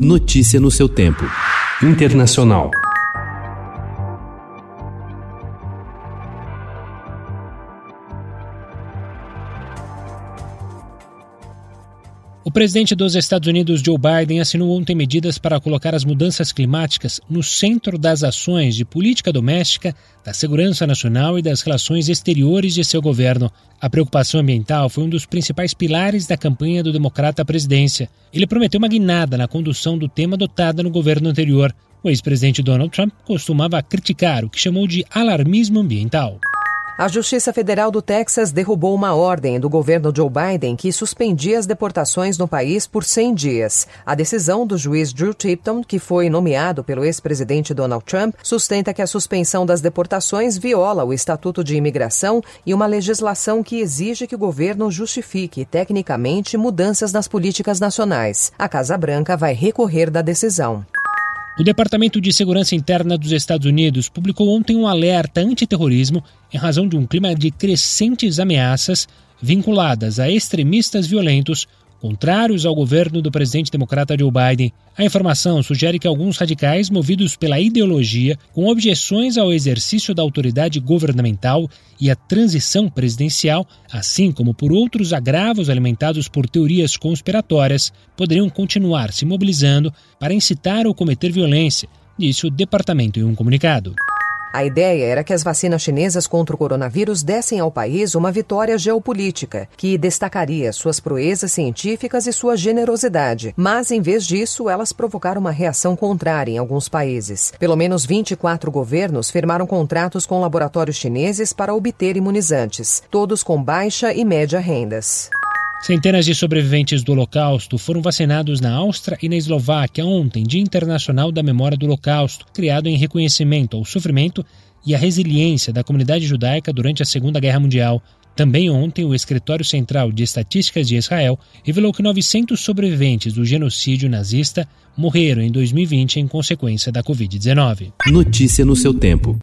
Notícia no seu tempo. Internacional. O presidente dos Estados Unidos, Joe Biden, assinou ontem medidas para colocar as mudanças climáticas no centro das ações de política doméstica, da segurança nacional e das relações exteriores de seu governo. A preocupação ambiental foi um dos principais pilares da campanha do democrata à presidência. Ele prometeu uma guinada na condução do tema adotada no governo anterior. O ex-presidente Donald Trump costumava criticar o que chamou de alarmismo ambiental. A Justiça Federal do Texas derrubou uma ordem do governo Joe Biden que suspendia as deportações no país por 100 dias. A decisão do juiz Drew Tipton, que foi nomeado pelo ex-presidente Donald Trump, sustenta que a suspensão das deportações viola o Estatuto de Imigração e uma legislação que exige que o governo justifique tecnicamente mudanças nas políticas nacionais. A Casa Branca vai recorrer da decisão. O Departamento de Segurança Interna dos Estados Unidos publicou ontem um alerta antiterrorismo em razão de um clima de crescentes ameaças vinculadas a extremistas violentos contrários ao governo do presidente democrata Joe Biden. A informação sugere que alguns radicais, movidos pela ideologia, com objeções ao exercício da autoridade governamental e à transição presidencial, assim como por outros agravos alimentados por teorias conspiratórias, poderiam continuar se mobilizando para incitar ou cometer violência, disse o departamento em um comunicado. A ideia era que as vacinas chinesas contra o coronavírus dessem ao país uma vitória geopolítica, que destacaria suas proezas científicas e sua generosidade. Mas, em vez disso, elas provocaram uma reação contrária em alguns países. Pelo menos 24 governos firmaram contratos com laboratórios chineses para obter imunizantes, todos com baixa e média rendas. Centenas de sobreviventes do Holocausto foram vacinados na Áustria e na Eslováquia ontem, Dia Internacional da Memória do Holocausto, criado em reconhecimento ao sofrimento e à resiliência da comunidade judaica durante a Segunda Guerra Mundial. Também ontem, o Escritório Central de Estatísticas de Israel revelou que 900 sobreviventes do genocídio nazista morreram em 2020 em consequência da Covid-19. Notícia no seu tempo.